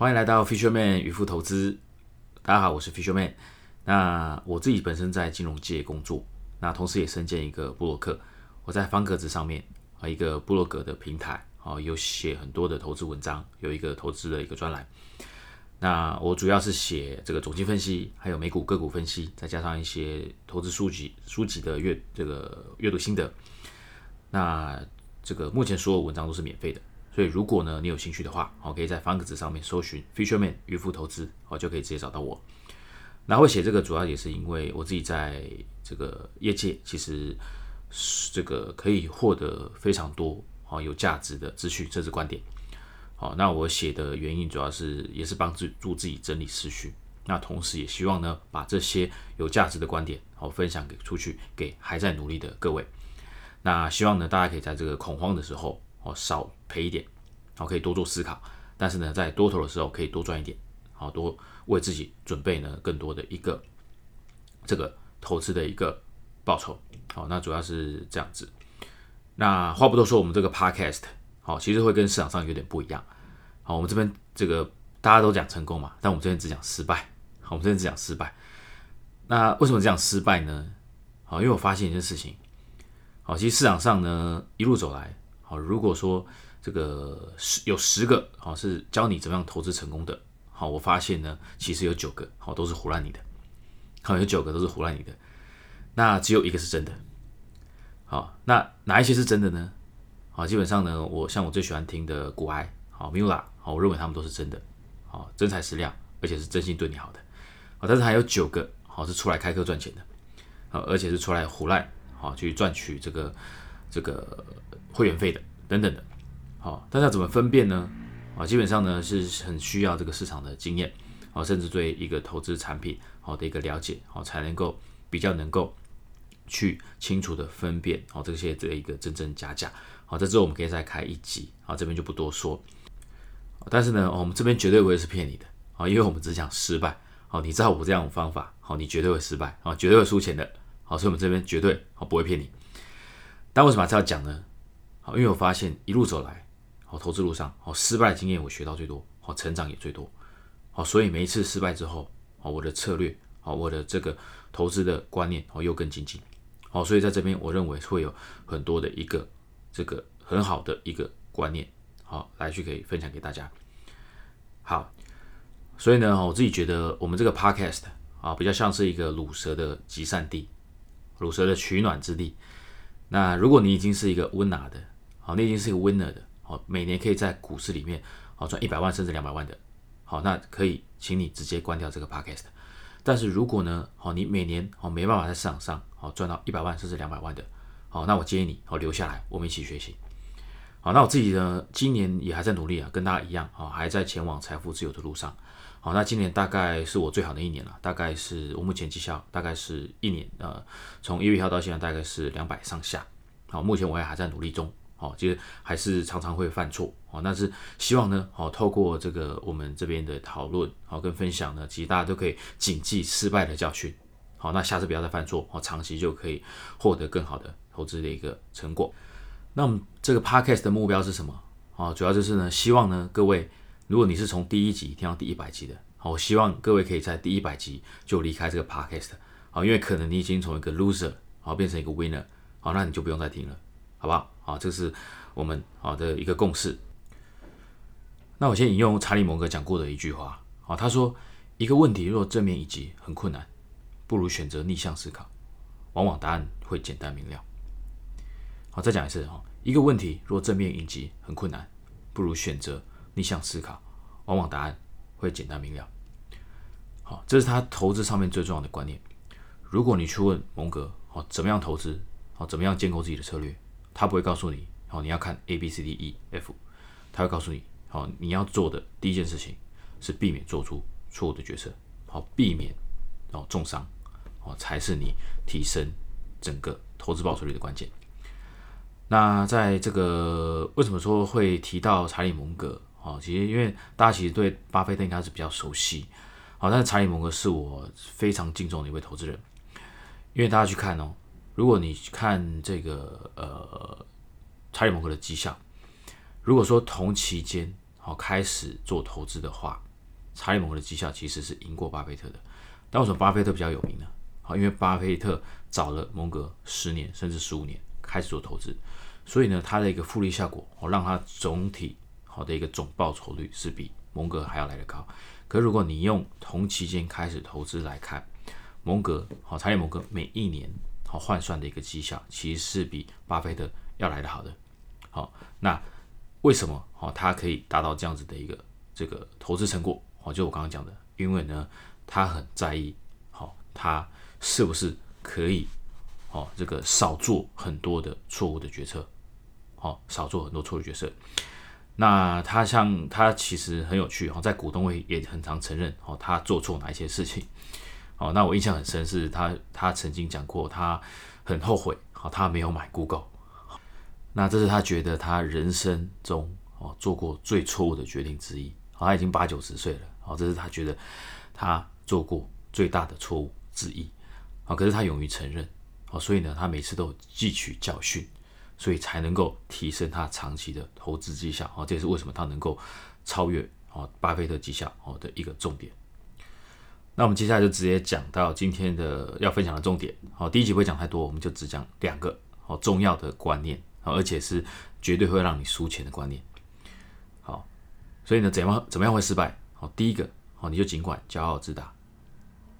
欢迎来到 Fisherman 渔夫投资。大家好，我是 Fisherman。那我自己本身在金融界工作，那同时也身兼一个布洛克。我在方格子上面啊，一个布洛格的平台啊，有写很多的投资文章，有一个投资的一个专栏。那我主要是写这个总经分析，还有美股个股分析，再加上一些投资书籍书籍的阅这个阅读心得。那这个目前所有文章都是免费的。所以，如果呢你有兴趣的话，好，可以在方格子上面搜寻 Fisherman 渔夫投资，好，就可以直接找到我。那会写这个主要也是因为我自己在这个业界，其实这个可以获得非常多好有价值的资讯，甚至观点。好，那我写的原因主要是也是帮助助自己整理思绪，那同时也希望呢把这些有价值的观点好分享给出去，给还在努力的各位。那希望呢大家可以在这个恐慌的时候。哦，少赔一点，好，可以多做思考。但是呢，在多头的时候可以多赚一点，好，多为自己准备呢更多的一个这个投资的一个报酬。好，那主要是这样子。那话不多说，我们这个 podcast 好，其实会跟市场上有点不一样。好，我们这边这个大家都讲成功嘛，但我们这边只讲失败。好，我们这边只讲失败。那为什么这样失败呢？好，因为我发现一件事情。好，其实市场上呢一路走来。好，如果说这个十有十个好是教你怎么样投资成功的，好，我发现呢，其实有九个好都是胡乱你的，好有九个都是胡乱你的，那只有一个是真的。好，那哪一些是真的呢？好，基本上呢，我像我最喜欢听的古埃，好 Mula，好，我认为他们都是真的，好真材实料，而且是真心对你好的。好，但是还有九个好是出来开课赚钱的，好，而且是出来胡乱，好去赚取这个这个。会员费的等等的，好，大家怎么分辨呢？啊，基本上呢是很需要这个市场的经验，啊，甚至对一个投资产品好的一个了解，好，才能够比较能够去清楚的分辨，好，这些的一个真真假假，好，在这我们可以再开一集，好，这边就不多说。但是呢，我们这边绝对不会是骗你的，啊，因为我们只讲失败，好，你照我这样的方法，好，你绝对会失败，啊，绝对会输钱的，好，所以我们这边绝对好不会骗你。但为什么这样讲呢？因为我发现一路走来，哦投资路上，好失败的经验我学到最多，好成长也最多，好，所以每一次失败之后，好我的策略，好我的这个投资的观念，好又更精进，好，所以在这边我认为会有很多的一个这个很好的一个观念，好来去可以分享给大家。好，所以呢，我自己觉得我们这个 podcast 啊，比较像是一个乳蛇的集散地，乳蛇的取暖之地。那如果你已经是一个温拿的，好，你已经是一个 winner 的，好，每年可以在股市里面好赚一百万甚至两百万的，好，那可以请你直接关掉这个 podcast。但是如果呢，好，你每年好没办法在市场上好赚到一百万甚至两百万的，好，那我建议你好留下来，我们一起学习。好，那我自己呢，今年也还在努力啊，跟大家一样，好，还在前往财富自由的路上。好，那今年大概是我最好的一年了，大概是我目前绩效大概是一年，呃，从一月一号到现在大概是两百上下。好，目前我也还在努力中，好，其实还是常常会犯错，好，那是希望呢，好，透过这个我们这边的讨论，好，跟分享呢，其实大家都可以谨记失败的教训，好，那下次不要再犯错，好，长期就可以获得更好的投资的一个成果。那我们这个 podcast 的目标是什么？好，主要就是呢，希望呢，各位。如果你是从第一集听到第一百集的，好，我希望各位可以在第一百集就离开这个 podcast，好，因为可能你已经从一个 loser 好变成一个 winner，好，那你就不用再听了，好不好？好，这是我们好的一个共识。那我先引用查理蒙格讲过的一句话，啊，他说一个问题若正面以及很困难，不如选择逆向思考，往往答案会简单明了。好，再讲一次哈，一个问题若正面以及很困难，不如选择。逆向思考，往往答案会简单明了。好，这是他投资上面最重要的观念。如果你去问蒙格，好，怎么样投资，好，怎么样建构自己的策略，他不会告诉你，好，你要看 A B C D E F，他会告诉你，好，你要做的第一件事情是避免做出错误的决策，好，避免哦重伤，哦，才是你提升整个投资报酬率的关键。那在这个为什么说会提到查理蒙格？哦，其实因为大家其实对巴菲特应该是比较熟悉，好，但是查理蒙格是我非常敬重的一位投资人，因为大家去看哦，如果你看这个呃查理蒙格的绩效，如果说同期间好开始做投资的话，查理蒙格的绩效其实是赢过巴菲特的。但为什么巴菲特比较有名呢？好，因为巴菲特早了蒙格十年甚至十五年开始做投资，所以呢，他的一个复利效果哦，让他总体好的一个总报酬率是比蒙格还要来得高。可如果你用同期间开始投资来看，蒙格好，查理蒙格每一年好换算的一个绩效，其实是比巴菲特要来的好的。好，那为什么好他可以达到这样子的一个这个投资成果？好，就我刚刚讲的，因为呢，他很在意好他是不是可以好这个少做很多的错误的决策，好少做很多错误决策。那他像他其实很有趣哈，在股东会也很常承认哦，他做错哪一些事情。哦，那我印象很深，是他他曾经讲过，他很后悔，好，他没有买 Google。那这是他觉得他人生中哦做过最错误的决定之一。好，他已经八九十岁了，好，这是他觉得他做过最大的错误之一。好，可是他勇于承认，好，所以呢，他每次都汲取教训。所以才能够提升他长期的投资绩效哦，这也是为什么他能够超越哦巴菲特绩效哦的一个重点。那我们接下来就直接讲到今天的要分享的重点。好，第一集不会讲太多，我们就只讲两个好重要的观念，而且是绝对会让你输钱的观念。好，所以呢，怎样怎么样会失败？好，第一个好，你就尽管骄傲自大，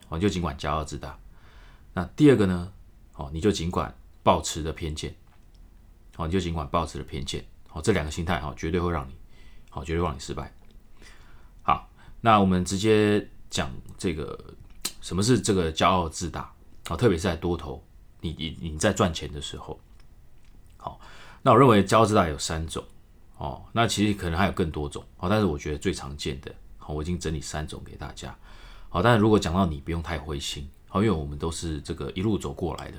好，你，就尽管骄傲自大。那第二个呢？好，你就尽管保持的偏见。好，你就尽管抱持了偏见，好，这两个心态，哈，绝对会让你，好，绝对让你失败。好，那我们直接讲这个 什么是这个骄傲自大，啊，特别是在多头，你你你在赚钱的时候，好，那我认为骄傲自大有三种，哦，那其实可能还有更多种，好，但是我觉得最常见的，好，我已经整理三种给大家，好，但是如果讲到你，不用太灰心，好，因为我们都是这个一路走过来的，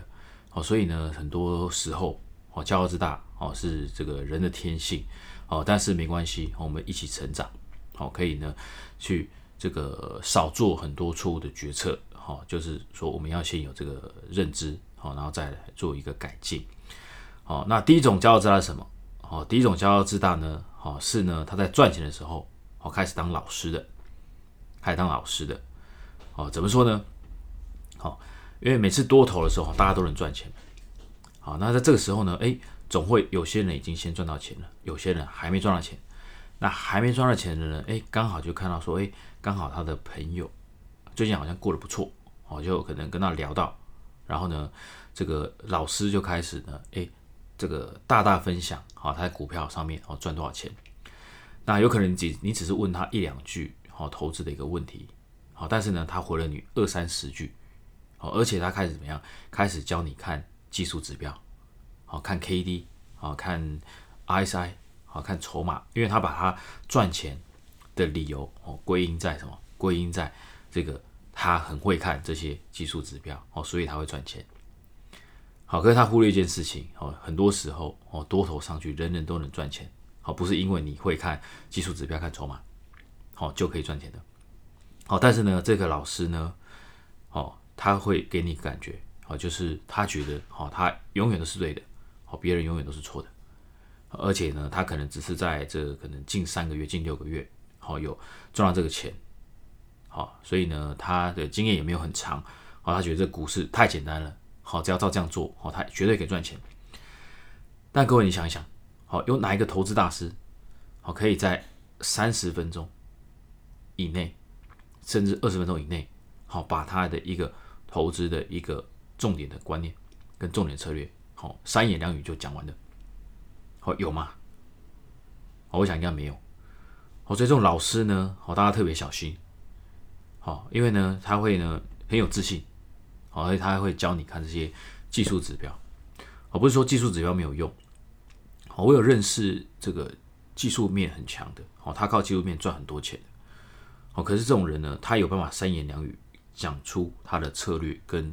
好，所以呢，很多时候。哦，骄傲自大哦，是这个人的天性。哦，但是没关系，我们一起成长，好，可以呢去这个少做很多错误的决策，好，就是说我们要先有这个认知，好，然后再来做一个改进，好，那第一种骄傲自大是什么？好，第一种骄傲自大呢，好是呢他在赚钱的时候，好开始当老师的，开始当老师的，好，怎么说呢？好，因为每次多头的时候，大家都能赚钱。好，那在这个时候呢，哎，总会有些人已经先赚到钱了，有些人还没赚到钱。那还没赚到钱的人，哎，刚好就看到说，哎，刚好他的朋友最近好像过得不错，哦，就可能跟他聊到，然后呢，这个老师就开始呢，哎，这个大大分享，好，他在股票上面哦赚多少钱。那有可能只你只是问他一两句，好，投资的一个问题，好，但是呢，他回了你二三十句，好，而且他开始怎么样？开始教你看。技术指标，好看 K D，好看 I S I 好看筹码，因为他把他赚钱的理由哦归因在什么？归因在这个他很会看这些技术指标哦，所以他会赚钱。好，可是他忽略一件事情哦，很多时候哦多头上去人人都能赚钱，好不是因为你会看技术指标看筹码，好就可以赚钱的。好，但是呢这个老师呢，哦他会给你感觉。哦，就是他觉得，哦，他永远都是对的，哦，别人永远都是错的，而且呢，他可能只是在这可能近三个月、近六个月，哦有赚到这个钱，好，所以呢，他的经验也没有很长，好，他觉得这股市太简单了，好，只要照这样做，好，他绝对可以赚钱。但各位，你想一想，好，有哪一个投资大师，好，可以在三十分钟以内，甚至二十分钟以内，好，把他的一个投资的一个重点的观念跟重点策略，好，三言两语就讲完了，好有吗？我想应该没有。好，所以这种老师呢，好，大家特别小心，好，因为呢，他会呢很有自信，好，而且他还会教你看这些技术指标，我不是说技术指标没有用，好，我有认识这个技术面很强的，好，他靠技术面赚很多钱的，好，可是这种人呢，他有办法三言两语讲出他的策略跟。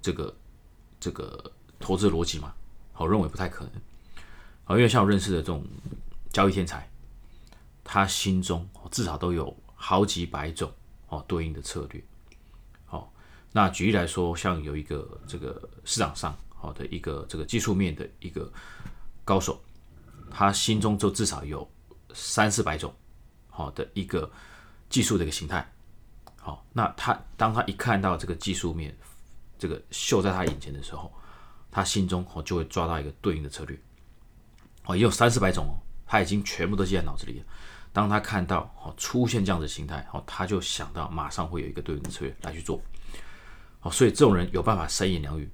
这个这个投资逻辑嘛，我认为不太可能。好，因为像我认识的这种交易天才，他心中至少都有好几百种哦对应的策略。好，那举例来说，像有一个这个市场上好的一个这个技术面的一个高手，他心中就至少有三四百种好的一个技术的一个形态。好，那他当他一看到这个技术面，这个秀在他眼前的时候，他心中哦就会抓到一个对应的策略。哦，也有三四百种哦，他已经全部都记在脑子里了。当他看到哦出现这样的形态，哦，他就想到马上会有一个对应的策略来去做。哦，所以这种人有办法三言两语，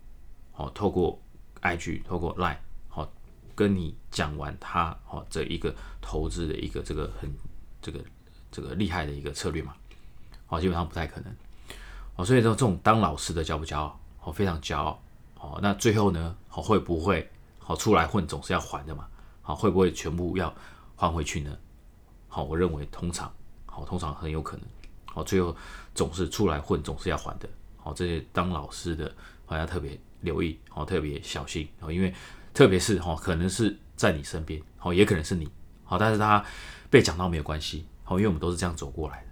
哦，透过 IG，透过 Line，好，跟你讲完他哦这一个投资的一个这个很这个这个厉害的一个策略嘛，哦，基本上不太可能。哦，所以说这种当老师的骄不骄傲？哦，非常骄傲。哦，那最后呢，哦会不会好出来混总是要还的嘛？好，会不会全部要还回去呢？好，我认为通常，好，通常很有可能，好，最后总是出来混，总是要还的，好，这些当老师的，好要特别留意，好，特别小心，好，因为特别是哈，可能是在你身边，好，也可能是你，好，但是他被讲到没有关系，好，因为我们都是这样走过来的，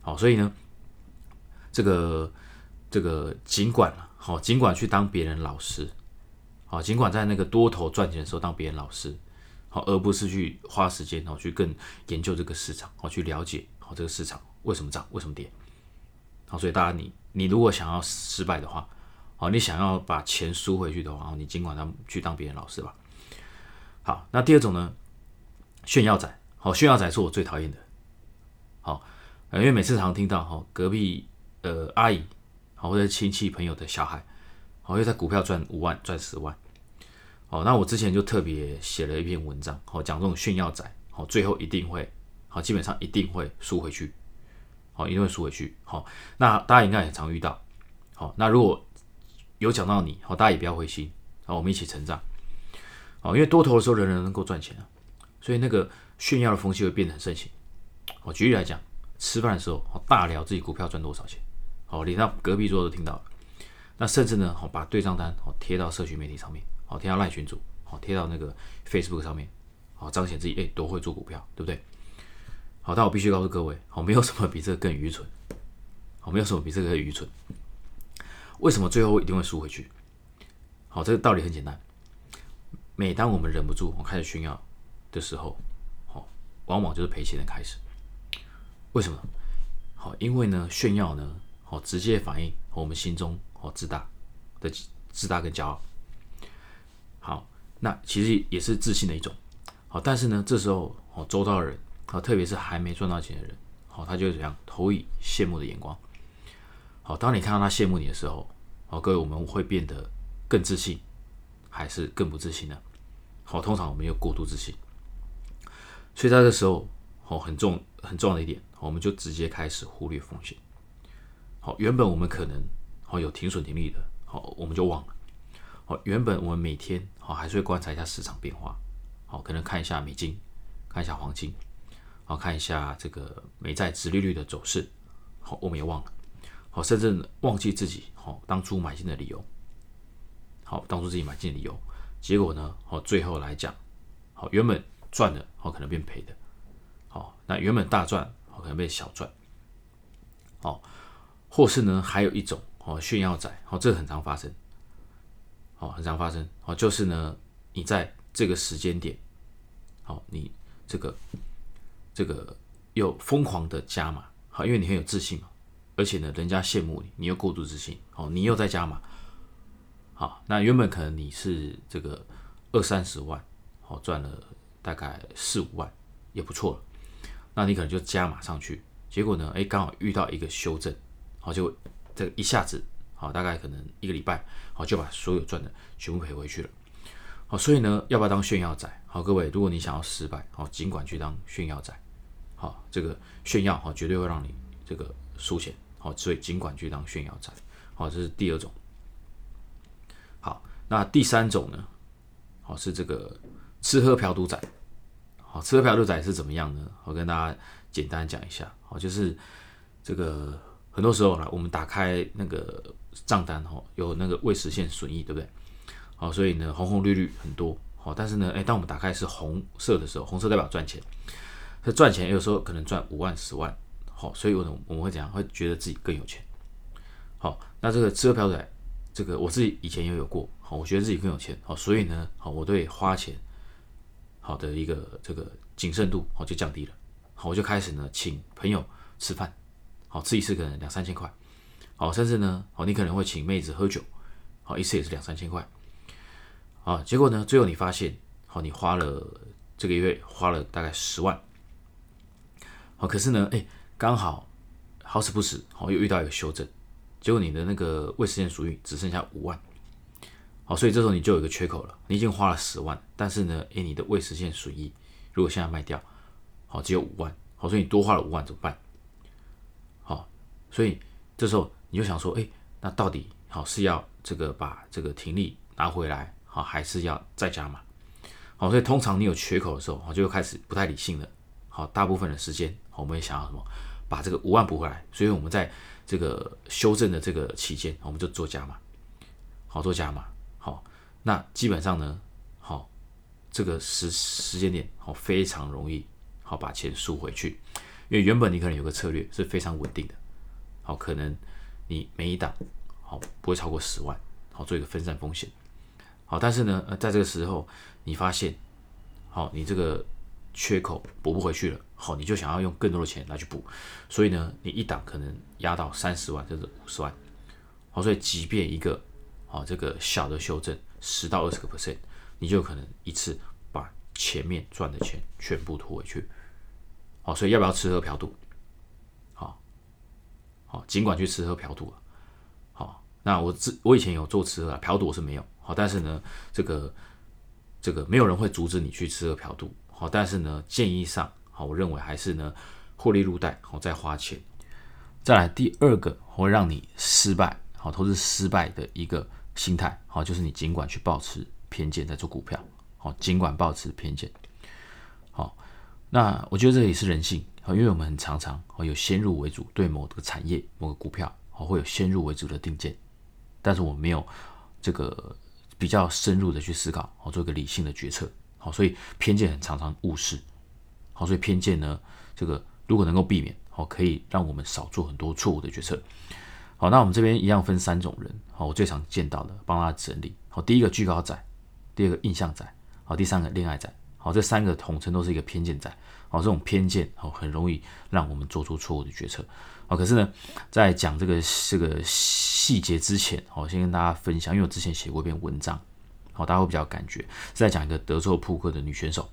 好，所以呢，这个这个尽管好，尽管去当别人老师，好，尽管在那个多头赚钱的时候当别人老师。好，而不是去花时间哦，去更研究这个市场，好去了解好这个市场为什么涨，为什么跌。好，所以大家你你如果想要失败的话，好，你想要把钱输回去的话，你尽管去当别人老师吧。好，那第二种呢，炫耀仔，好，炫耀仔是我最讨厌的。好，因为每次常听到哈，隔壁呃阿姨，好或者亲戚朋友的小孩，好又在股票赚五万，赚十万。哦，那我之前就特别写了一篇文章，好讲这种炫耀仔，好最后一定会，好基本上一定会输回去，好一定会输回去，好那大家应该很常遇到，好那如果有讲到你，好大家也不要灰心，好我们一起成长，好因为多头的时候人人能够赚钱啊，所以那个炫耀的风气会变得很盛行，好举例来讲，吃饭的时候好大聊自己股票赚多少钱，好连到隔壁桌都听到了，那甚至呢好把对账单好贴到社群媒体上面。好贴到赖群组，好贴到那个 Facebook 上面，好彰显自己哎多会做股票，对不对？好，但我必须告诉各位，好没有什么比这个更愚蠢，好没有什么比这个更愚蠢。为什么最后一定会输回去？好，这个道理很简单。每当我们忍不住我开始炫耀的时候，好，往往就是赔钱的开始。为什么？好，因为呢炫耀呢，好直接反映我们心中好自大的自大跟骄傲。好，那其实也是自信的一种。好，但是呢，这时候哦，周遭的人啊，特别是还没赚到钱的人，好，他就怎样投以羡慕的眼光。好，当你看到他羡慕你的时候，好，各位我们会变得更自信，还是更不自信呢？好，通常我们有过度自信，所以在这时候，好，很重很重要的一点，我们就直接开始忽略风险。好，原本我们可能好有停损停利的，好，我们就忘了。原本我们每天好还是会观察一下市场变化，好，可能看一下美金，看一下黄金，好，看一下这个美债殖利率的走势，好，我们也忘了，好，甚至忘记自己好当初买进的理由，好，当初自己买进的理由，结果呢，好，最后来讲，好，原本赚的，好，可能变赔的，好，那原本大赚，好，可能变小赚，好，或是呢，还有一种，哦，炫耀仔，好，这个很常发生。哦，很常发生。哦，就是呢，你在这个时间点，好，你这个这个又疯狂的加码，好，因为你很有自信嘛，而且呢，人家羡慕你，你又过度自信，哦，你又在加码，好，那原本可能你是这个二三十万，好，赚了大概四五万，也不错了，那你可能就加码上去，结果呢，哎，刚好遇到一个修正，好，就这一下子。好，大概可能一个礼拜，好就把所有赚的全部赔回去了。好，所以呢，要不要当炫耀仔？好，各位，如果你想要失败，好，尽管去当炫耀仔。好，这个炫耀，好，绝对会让你这个输钱。好，所以尽管去当炫耀仔。好，这是第二种。好，那第三种呢？好，是这个吃喝嫖赌仔。好，吃喝嫖赌仔是怎么样呢？我跟大家简单讲一下。好，就是这个很多时候呢，我们打开那个。账单哈有那个未实现损益，对不对？好，所以呢红红绿绿很多，好，但是呢，哎，当我们打开是红色的时候，红色代表赚钱，这赚钱有时候可能赚五万、十万，好，所以我我们会怎样？会觉得自己更有钱。好，那这个吃喝嫖赌，这个我自己以前也有过，好，我觉得自己更有钱，好，所以呢，好，我对花钱好的一个这个谨慎度好就降低了，好，我就开始呢请朋友吃饭，好吃一次可能两三千块，好甚至呢，好你可能会请妹子喝酒，好一次也是两三千块，啊结果呢最后你发现，好你花了这个月花了大概十万，好可是呢哎刚好好死不死，好又遇到一个修正，结果你的那个未实现属于只剩下五万。好，所以这时候你就有一个缺口了。你已经花了十万，但是呢，诶，你的未实现损益如果现在卖掉，好，只有五万，好，所以你多花了五万怎么办？好，所以这时候你就想说，诶，那到底好是要这个把这个停利拿回来，好，还是要再加码？好，所以通常你有缺口的时候，好，就开始不太理性了。好，大部分的时间，我们也想要什么，把这个五万补回来。所以我们在这个修正的这个期间，我们就做加码，好，做加码。好，那基本上呢，好，这个时时间点好非常容易好把钱输回去，因为原本你可能有个策略是非常稳定的，好，可能你每一档好不会超过十万，好做一个分散风险，好，但是呢，呃，在这个时候你发现，好，你这个缺口补不回去了，好，你就想要用更多的钱来去补，所以呢，你一档可能压到三十万甚至五十万，好，所以即便一个好，这个小的修正十到二十个 percent，你就可能一次把前面赚的钱全部吐回去。好，所以要不要吃喝嫖赌？好，尽管去吃喝嫖赌好，那我自我以前有做吃喝嫖赌是没有。好，但是呢，这个这个没有人会阻止你去吃喝嫖赌。好，但是呢，建议上，好，我认为还是呢，获利入袋，好再花钱。再来第二个会让你失败，好，投资失败的一个。心态好，就是你尽管去保持偏见在做股票，好，尽管保持偏见，好，那我觉得这也是人性，因为我们很常常哦有先入为主，对某个产业、某个股票，会有先入为主的定见，但是我没有这个比较深入的去思考，好做一个理性的决策，好，所以偏见很常常误事，好，所以偏见呢，这个如果能够避免，好，可以让我们少做很多错误的决策。好，那我们这边一样分三种人。好，我最常见到的，帮他整理。好，第一个巨高仔，第二个印象仔，好，第三个恋爱仔。好，这三个统称都是一个偏见仔。好，这种偏见，好，很容易让我们做出错误的决策。好，可是呢，在讲这个这个细节之前，我，先跟大家分享，因为我之前写过一篇文章，好，大家会比较感觉是在讲一个德州扑克的女选手。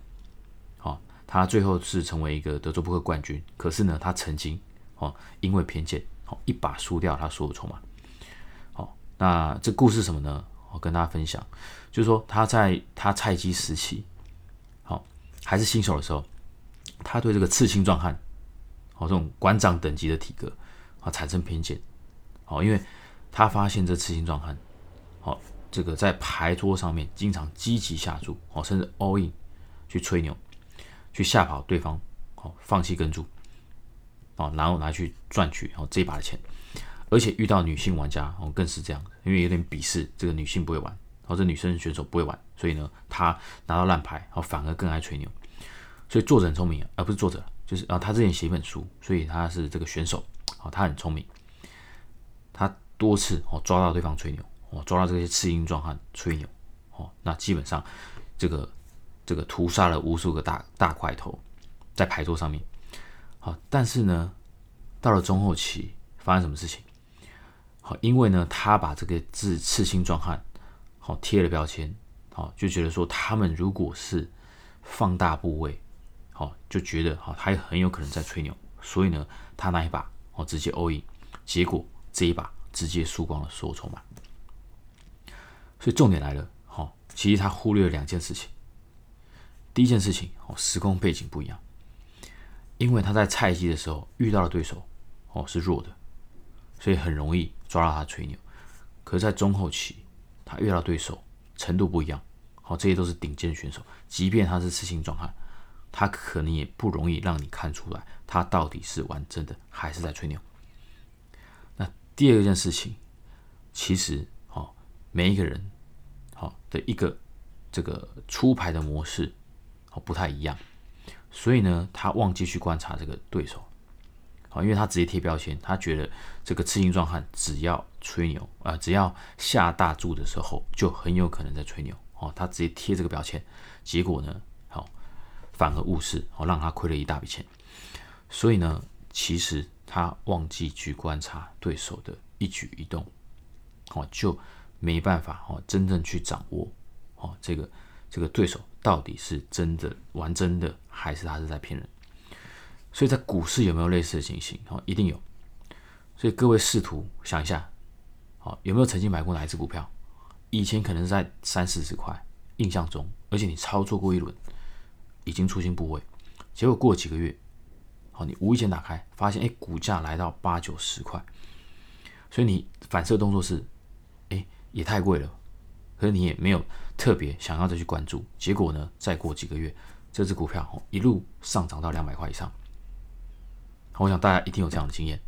好，她最后是成为一个德州扑克冠军，可是呢，她曾经，哦，因为偏见。哦一把输掉她所有筹码。好，那这故事什么呢？我跟大家分享，就是说她在她菜鸡时期，好还是新手的时候，他对这个刺青壮汉，好这种馆长等级的体格啊产生偏见。好，因为他发现这刺青壮汉，好这个在牌桌上面经常积极下注，哦甚至 all in 去吹牛，去吓跑对方，好放弃跟注。哦，然后拿去赚取哦这一把的钱，而且遇到女性玩家哦更是这样，因为有点鄙视这个女性不会玩，或者女生选手不会玩，所以呢他拿到烂牌，哦反而更爱吹牛。所以作者很聪明，而不是作者，就是啊他之前写一本书，所以他是这个选手，哦他很聪明，他多次哦抓到对方吹牛，哦抓到这些赤音壮汉吹牛，哦那基本上这个这个屠杀了无数个大大块头在牌桌上面。好，但是呢，到了中后期发生什么事情？好，因为呢，他把这个字刺青壮汉好贴了标签，好就觉得说他们如果是放大部位，好就觉得好他也很有可能在吹牛，所以呢，他那一把哦直接 all in，结果这一把直接输光了所有筹码。所以重点来了，好，其实他忽略了两件事情。第一件事情，哦，时空背景不一样。因为他在菜鸡的时候遇到的对手哦是弱的，所以很容易抓到他吹牛。可是，在中后期，他遇到对手程度不一样，好，这些都是顶尖选手。即便他是刺青壮汉，他可能也不容易让你看出来他到底是玩真的还是在吹牛。那第二件事情，其实哦，每一个人好的一个这个出牌的模式哦不太一样。所以呢，他忘记去观察这个对手，好，因为他直接贴标签，他觉得这个刺青壮汉只要吹牛啊，只要下大注的时候，就很有可能在吹牛哦。他直接贴这个标签，结果呢，反而误事，哦，让他亏了一大笔钱。所以呢，其实他忘记去观察对手的一举一动，哦，就没办法哦，真正去掌握哦，这个这个对手到底是真的玩真的，还是他是在骗人？所以在股市有没有类似的情形？哦，一定有。所以各位试图想一下，好，有没有曾经买过哪一只股票？以前可能是在三四十块，印象中，而且你操作过一轮，已经出新部位，结果过几个月，好，你无意间打开，发现哎，股价来到八九十块，所以你反射动作是，哎，也太贵了，可是你也没有特别想要再去关注，结果呢，再过几个月，这只股票一路上涨到两百块以上，我想大家一定有这样的经验。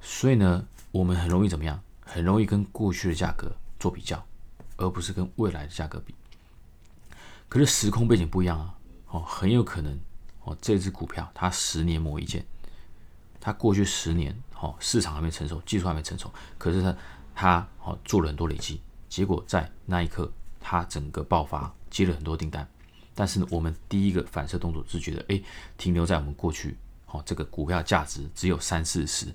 所以呢，我们很容易怎么样？很容易跟过去的价格做比较，而不是跟未来的价格比。可是时空背景不一样啊，哦，很有可能哦，这只股票它十年磨一剑，它过去十年哦，市场还没成熟，技术还没成熟，可是它它哦做了很多累积，结果在那一刻它整个爆发，接了很多订单。但是呢，我们第一个反射动作是觉得，哎，停留在我们过去，哦，这个股票价值只有三四十。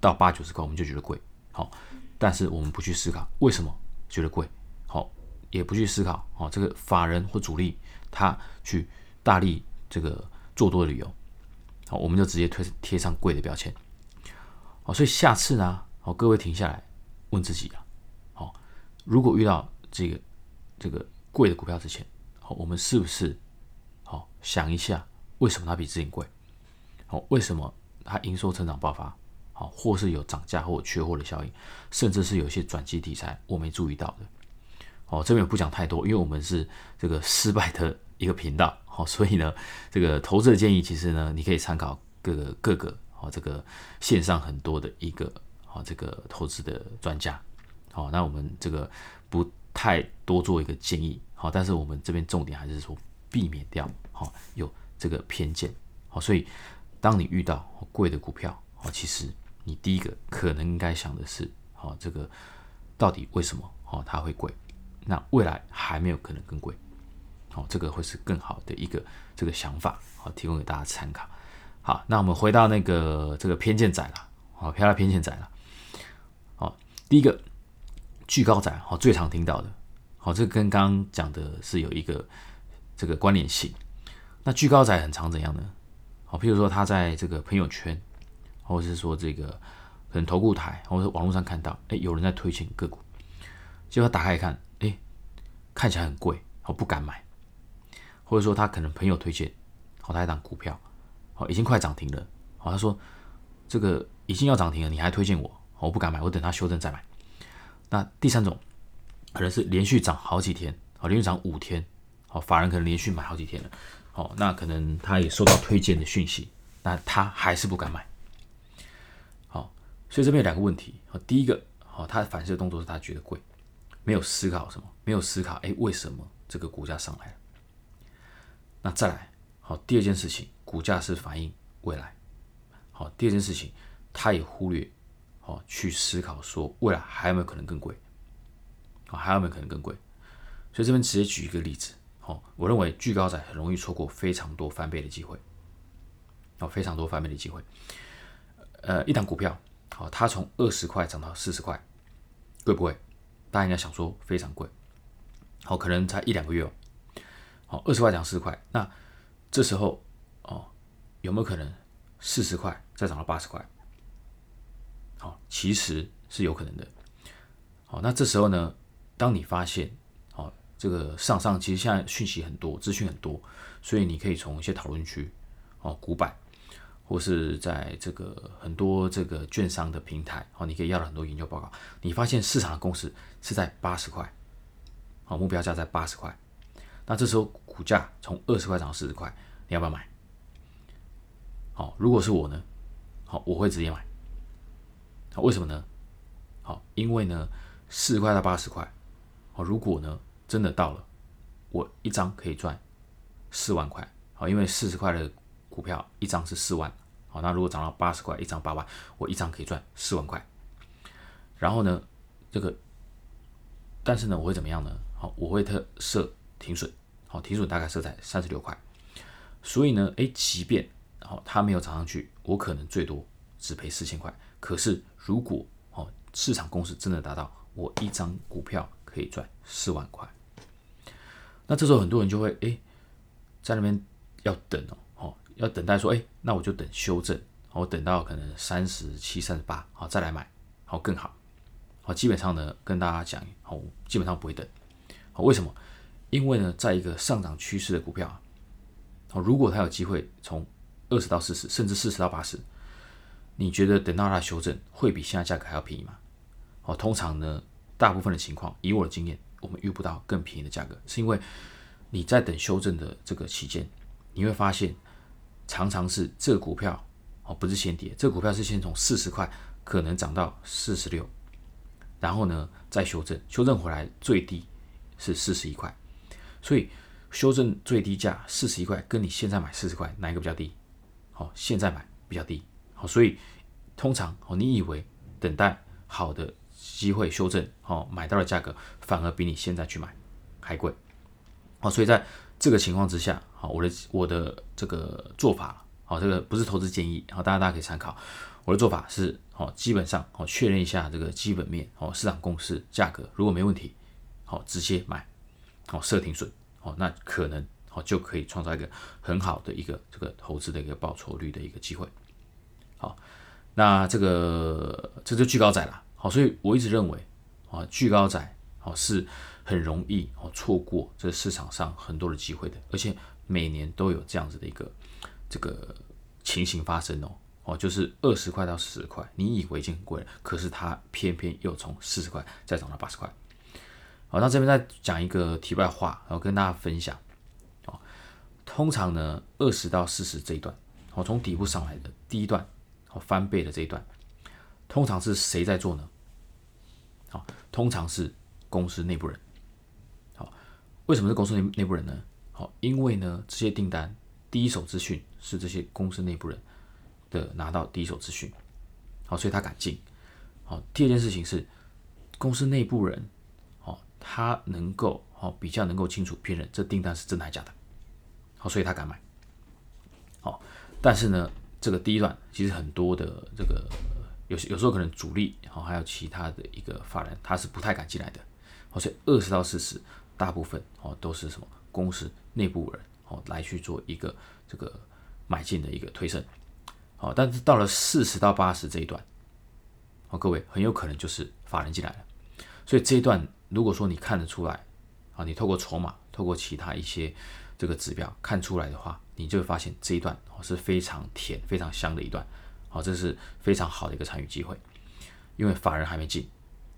到八九十块，我们就觉得贵，好，但是我们不去思考为什么觉得贵，好，也不去思考，哦，这个法人或主力他去大力这个做多的理由，好，我们就直接推贴上贵的标签，好，所以下次呢，好，各位停下来问自己啊，好，如果遇到这个这个贵的股票之前，好，我们是不是好想一下为什么它比之前贵，好，为什么它营收成长爆发？好，或是有涨价或缺货的效应，甚至是有一些转机题材我没注意到的。哦，这边不讲太多，因为我们是这个失败的一个频道。好，所以呢，这个投资的建议其实呢，你可以参考各个各个哦，这个线上很多的一个哦，这个投资的专家。好，那我们这个不太多做一个建议。好，但是我们这边重点还是说避免掉好有这个偏见。好，所以当你遇到贵的股票，哦，其实。你第一个可能应该想的是，好，这个到底为什么哦它会贵？那未来还没有可能更贵，哦，这个会是更好的一个这个想法，好，提供给大家参考。好，那我们回到那个这个偏见仔了，好，漂亮偏见仔了。好，第一个巨高仔，好，最常听到的，好，这跟刚刚讲的是有一个这个关联性。那巨高仔很常怎样呢？好，譬如说他在这个朋友圈。或者是说这个可能投顾台，或者网络上看到，哎，有人在推荐个股，结果打开一看，哎，看起来很贵，我不敢买。或者说他可能朋友推荐，好，他一档股票，好，已经快涨停了，好，他说这个已经要涨停了，你还推荐我，我不敢买，我等它修正再买。那第三种可能是连续涨好几天，好，连续涨五天，好，法人可能连续买好几天了，好，那可能他也收到推荐的讯息，那他还是不敢买。好所以这边有两个问题，好，第一个，好，他反射动作是他觉得贵，没有思考什么，没有思考，哎，为什么这个股价上来了？那再来，好，第二件事情，股价是反映未来，好，第二件事情，他也忽略，好，去思考说未来还有没有可能更贵，好，还有没有可能更贵？所以这边直接举一个例子，好，我认为巨高仔很容易错过非常多翻倍的机会，哦，非常多翻倍的机会，呃，一档股票。好，它从二十块涨到四十块，贵不贵？大家应该想说非常贵。好，可能才一两个月哦。好，二十块涨四块，那这时候哦，有没有可能四十块再涨到八十块？好，其实是有可能的。好，那这时候呢，当你发现，好，这个上上其实现在讯息很多，资讯很多，所以你可以从一些讨论区，哦，股板。或是在这个很多这个券商的平台，好，你可以要到很多研究报告。你发现市场的共识是在八十块，好，目标价在八十块。那这时候股价从二十块涨到四十块，你要不要买？好，如果是我呢，好，我会直接买。好，为什么呢？好，因为呢，四十块到八十块，好，如果呢真的到了，我一张可以赚四万块。好，因为四十块的股票一张是四万。好，那如果涨到八十块一张八万，我一张可以赚四万块。然后呢，这个，但是呢，我会怎么样呢？好，我会特设停损，好，停损大概设在三十六块。所以呢，诶，即便好它没有涨上去，我可能最多只赔四千块。可是如果哦市场公式真的达到，我一张股票可以赚四万块，那这时候很多人就会哎在那边要等哦，哦要等待说哎那我就等修正，我等到可能三十七、三十八好再来买，好更好。好基本上呢跟大家讲，好基本上不会等。好为什么？因为呢在一个上涨趋势的股票啊，好如果它有机会从二十到四十，甚至四十到八十，你觉得等到它修正会比现在价格还要便宜吗？哦，通常呢。大部分的情况，以我的经验，我们遇不到更便宜的价格，是因为你在等修正的这个期间，你会发现常常是这个股票哦，不是先跌，这个股票是先从四十块可能涨到四十六，然后呢再修正，修正回来最低是四十一块，所以修正最低价四十一块，跟你现在买四十块哪一个比较低？好，现在买比较低，好，所以通常哦，你以为等待好的。机会修正，哦，买到的价格反而比你现在去买还贵，哦，所以在这个情况之下，好，我的我的这个做法，好，这个不是投资建议，好，大家大家可以参考。我的做法是，好，基本上，好，确认一下这个基本面，哦，市场共识，价格如果没问题，好，直接买，好，设停损，哦，那可能，好，就可以创造一个很好的一个这个投资的一个报酬率的一个机会，好，那这个这就巨高仔了。好，所以我一直认为，啊，巨高仔，哦，是很容易哦错过这市场上很多的机会的，而且每年都有这样子的一个这个情形发生哦，哦，就是二十块到四十块，你以为已经很贵了，可是它偏偏又从四十块再涨到八十块。好，那这边再讲一个题外话，然后跟大家分享，哦，通常呢，二十到四十这一段，哦，从底部上来的第一段，哦，翻倍的这一段。通常是谁在做呢？好，通常是公司内部人。好，为什么是公司内内部人呢？好，因为呢，这些订单第一手资讯是这些公司内部人的拿到第一手资讯，好，所以他敢进。好，第二件事情是公司内部人，他能够好比较能够清楚辨认这订单是真的还是假的，好，所以他敢买。好，但是呢，这个第一段其实很多的这个。有有时候可能主力，好还有其他的一个法人，他是不太敢进来的，所以二十到四十，大部分哦都是什么公司内部人哦来去做一个这个买进的一个推升，好，但是到了四十到八十这一段，哦各位很有可能就是法人进来了，所以这一段如果说你看得出来，啊你透过筹码，透过其他一些这个指标看出来的话，你就会发现这一段哦是非常甜、非常香的一段。好，这是非常好的一个参与机会，因为法人还没进，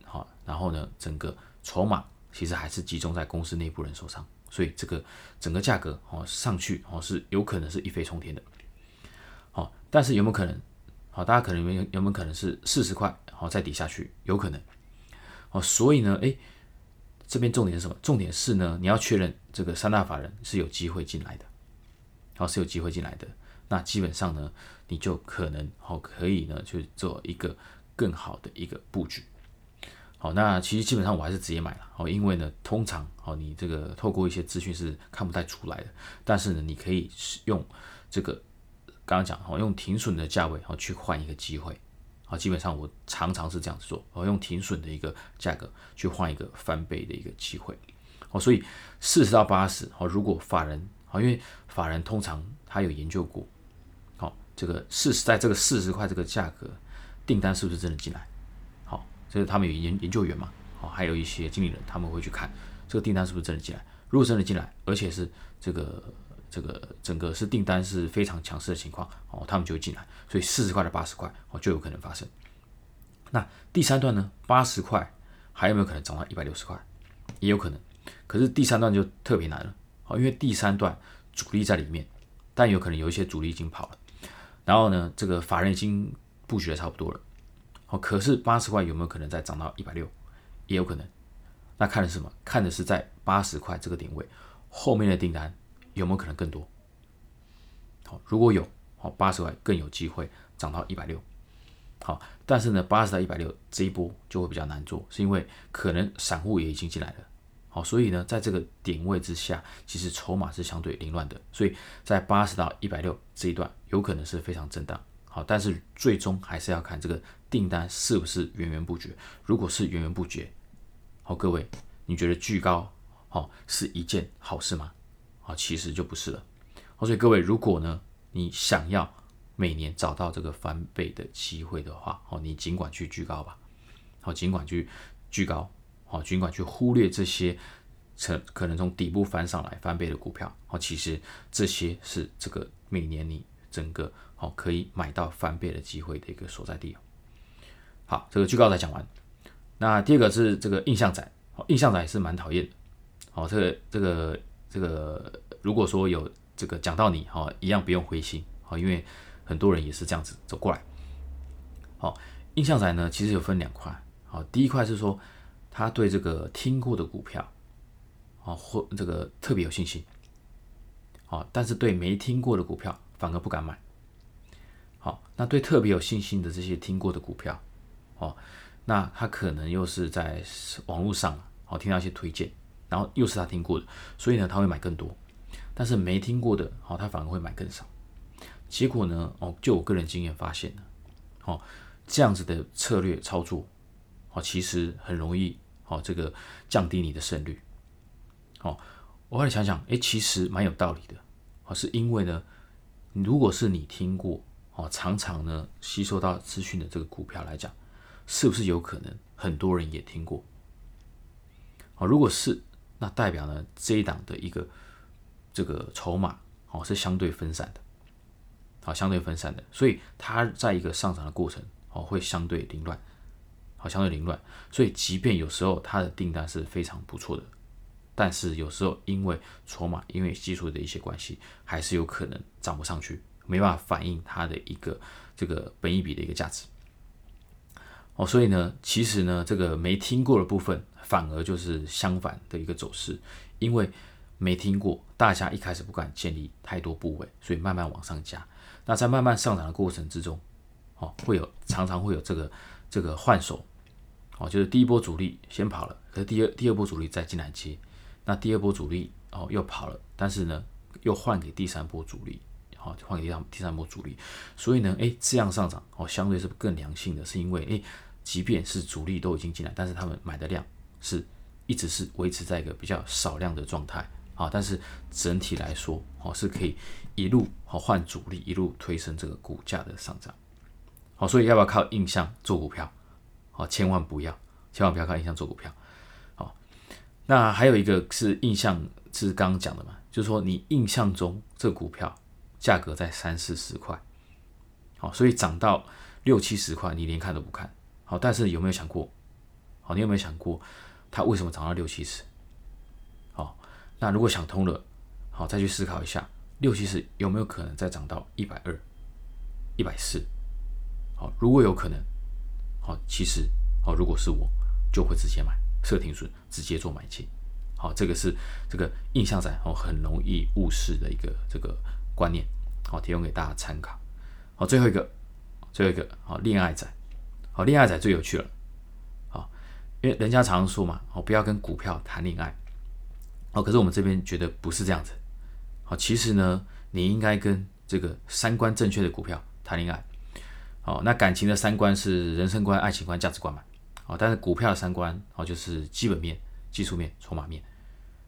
好，然后呢，整个筹码其实还是集中在公司内部人手上，所以这个整个价格哦上去哦是有可能是一飞冲天的，好，但是有没有可能？好，大家可能有有没有可能是四十块好再抵下去？有可能，哦，所以呢，诶，这边重点是什么？重点是呢，你要确认这个三大法人是有机会进来的，好，是有机会进来的。那基本上呢，你就可能好可以呢去做一个更好的一个布局。好，那其实基本上我还是直接买了，好，因为呢，通常好你这个透过一些资讯是看不太出来的，但是呢，你可以用这个刚刚讲好用停损的价位好去换一个机会。啊，基本上我常常是这样子做，我用停损的一个价格去换一个翻倍的一个机会。好，所以四十到八十好，如果法人好，因为法人通常他有研究过。好这个四十，在这个四十块这个价格，订单是不是真的进来？好，这是他们有研研究员嘛？好，还有一些经理人，他们会去看这个订单是不是真的进来。如果真的进来，而且是这个这个整个是订单是非常强势的情况，哦，他们就会进来。所以四十块到八十块，哦，就有可能发生。那第三段呢？八十块还有没有可能涨到一百六十块？也有可能。可是第三段就特别难了，哦，因为第三段主力在里面，但有可能有一些主力已经跑了。然后呢，这个法人已经布局的差不多了，哦，可是八十块有没有可能再涨到一百六？也有可能。那看的是什么？看的是在八十块这个点位后面的订单有没有可能更多？好，如果有，好，八十块更有机会涨到一百六。好，但是呢，八十到一百六这一波就会比较难做，是因为可能散户也已经进来了。好，所以呢，在这个点位之下，其实筹码是相对凌乱的，所以在八十到一百六这一段有可能是非常震荡，好，但是最终还是要看这个订单是不是源源不绝。如果是源源不绝，好，各位，你觉得巨高好是一件好事吗？啊，其实就不是了。所以各位，如果呢你想要每年找到这个翻倍的机会的话，好，你尽管去居高吧，好，尽管去居高，好，尽管去忽略这些成可能从底部翻上来翻倍的股票，好，其实这些是这个每年你整个。哦，可以买到翻倍的机会的一个所在地。好，这个巨高才讲完。那第二个是这个印象仔，印象仔是蛮讨厌的。哦，这个这个这个，如果说有这个讲到你，哈，一样不用灰心，哦，因为很多人也是这样子走过来。好，印象仔呢，其实有分两块。好，第一块是说他对这个听过的股票，哦，或这个特别有信心。好，但是对没听过的股票反而不敢买。好，那对特别有信心的这些听过的股票，哦，那他可能又是在网络上，哦，听到一些推荐，然后又是他听过的，所以呢，他会买更多。但是没听过的，哦，他反而会买更少。结果呢，哦，就我个人经验发现呢，哦，这样子的策略操作，哦，其实很容易，哦，这个降低你的胜率。哦，我后来想想，诶，其实蛮有道理的，哦，是因为呢，如果是你听过。哦，常常呢吸收到资讯的这个股票来讲，是不是有可能很多人也听过？哦，如果是，那代表呢这一档的一个这个筹码哦是相对分散的，好，相对分散的，所以它在一个上涨的过程哦会相对凌乱，好，相对凌乱，所以即便有时候它的订单是非常不错的，但是有时候因为筹码因为技术的一些关系，还是有可能涨不上去。没办法反映它的一个这个本一比的一个价值哦，所以呢，其实呢，这个没听过的部分反而就是相反的一个走势，因为没听过，大家一开始不敢建立太多部位，所以慢慢往上加。那在慢慢上涨的过程之中，哦，会有常常会有这个这个换手哦，就是第一波主力先跑了，可是第二第二波主力再进来接，那第二波主力哦又跑了，但是呢又换给第三波主力。好，换给第三第三波主力，所以呢，哎，这样上涨哦，相对是更良性的，是因为哎，即便是主力都已经进来，但是他们买的量是一直是维持在一个比较少量的状态啊，但是整体来说哦，是可以一路好换主力，一路推升这个股价的上涨。好，所以要不要靠印象做股票？好，千万不要，千万不要靠印象做股票。好，那还有一个是印象，是刚刚讲的嘛，就是说你印象中这股票。价格在三四十块，好，所以涨到六七十块，你连看都不看，好，但是有没有想过，好，你有没有想过它为什么涨到六七十？好，那如果想通了，好，再去思考一下，六七十有没有可能再涨到一百二、一百四？好，如果有可能，好，其实，好，如果是我，就会直接买，设停损，直接做买进，好，这个是这个印象仔，哦，很容易误事的一个这个。观念好，提供给大家参考。好，最后一个，最后一个好，恋爱仔，好，恋爱仔最有趣了。因为人家常说嘛，哦，不要跟股票谈恋爱。哦，可是我们这边觉得不是这样子。好，其实呢，你应该跟这个三观正确的股票谈恋爱。哦，那感情的三观是人生观、爱情观、价值观嘛。哦，但是股票的三观，哦，就是基本面、技术面、筹码面。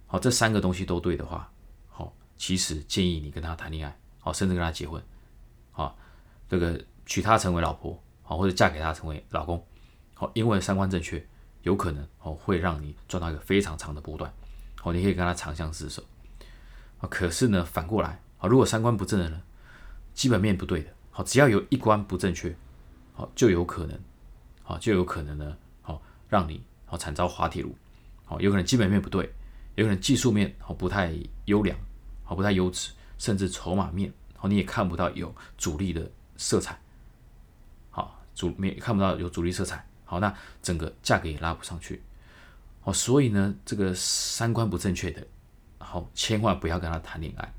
好，这三个东西都对的话。好其实建议你跟他谈恋爱，好，甚至跟他结婚，好，这个娶她成为老婆，好，或者嫁给他成为老公，好，因为三观正确，有可能哦会让你赚到一个非常长的波段，好，你可以跟他长相厮守，啊，可是呢反过来，啊，如果三观不正的人，基本面不对的，好，只要有一关不正确，好，就有可能，好，就有可能呢，好，让你好惨遭滑铁卢，好，有可能基本面不对，有可能技术面好不太优良。好不太优质，甚至筹码面，好你也看不到有主力的色彩，好主面看不到有主力色彩，好那整个价格也拉不上去，好所以呢这个三观不正确的，好千万不要跟他谈恋爱。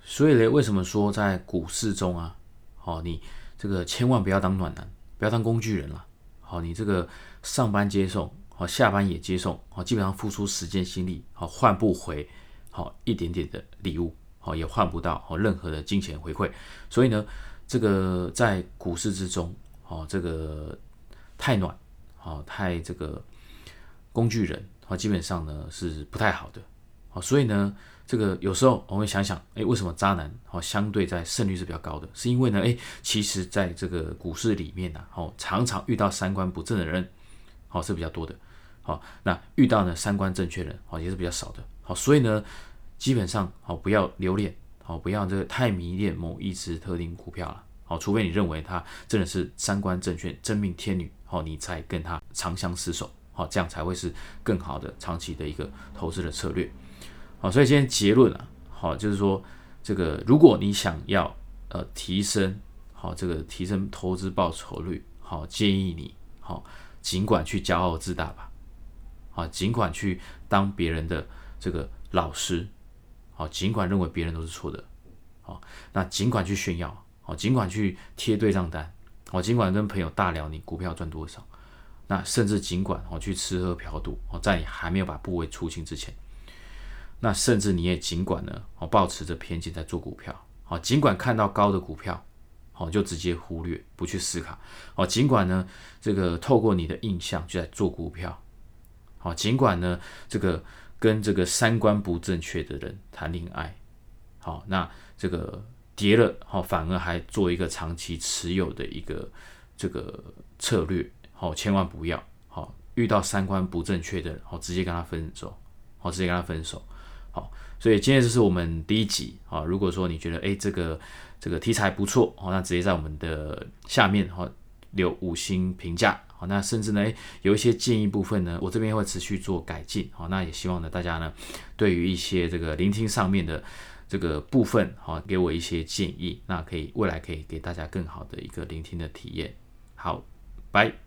所以呢为什么说在股市中啊，好你这个千万不要当暖男，不要当工具人了，好你这个上班接送，好下班也接送，好基本上付出时间心力，好换不回。好一点点的礼物，好也换不到好任何的金钱回馈，所以呢，这个在股市之中，哦，这个太暖，哦，太这个工具人，哦，基本上呢是不太好的，哦，所以呢，这个有时候我会想想，哎，为什么渣男哦相对在胜率是比较高的？是因为呢，哎，其实在这个股市里面呢，哦，常常遇到三观不正的人，哦是比较多的，好，那遇到呢三观正确的人，哦也是比较少的，好，所以呢，基本上哦不要留恋。好，不要这个太迷恋某一只特定股票了。好，除非你认为它真的是三观正确、真命天女，好，你才跟他长相厮守。好，这样才会是更好的长期的一个投资的策略。好，所以今天结论啊，好，就是说这个，如果你想要呃提升好这个提升投资报酬率，好，建议你好尽管去骄傲自大吧，好，尽管去当别人的这个老师。好，尽管认为别人都是错的，好，那尽管去炫耀，好，尽管去贴对账单，我，尽管跟朋友大聊你股票赚多少，那甚至尽管哦去吃喝嫖赌，哦在你还没有把部位出清之前，那甚至你也尽管呢，哦保持着偏见在做股票，好，尽管看到高的股票，好就直接忽略不去思考，好，尽管呢这个透过你的印象就在做股票，好，尽管呢这个。跟这个三观不正确的人谈恋爱，好，那这个跌了，好，反而还做一个长期持有的一个这个策略，好，千万不要，好，遇到三观不正确的，好，直接跟他分手，好，直接跟他分手，好，所以今天这是我们第一集，啊，如果说你觉得，哎，这个这个题材不错，好，那直接在我们的下面，好，留五星评价。好，那甚至呢，诶有一些建议部分呢，我这边会持续做改进。好，那也希望呢，大家呢，对于一些这个聆听上面的这个部分，好，给我一些建议，那可以未来可以给大家更好的一个聆听的体验。好，拜。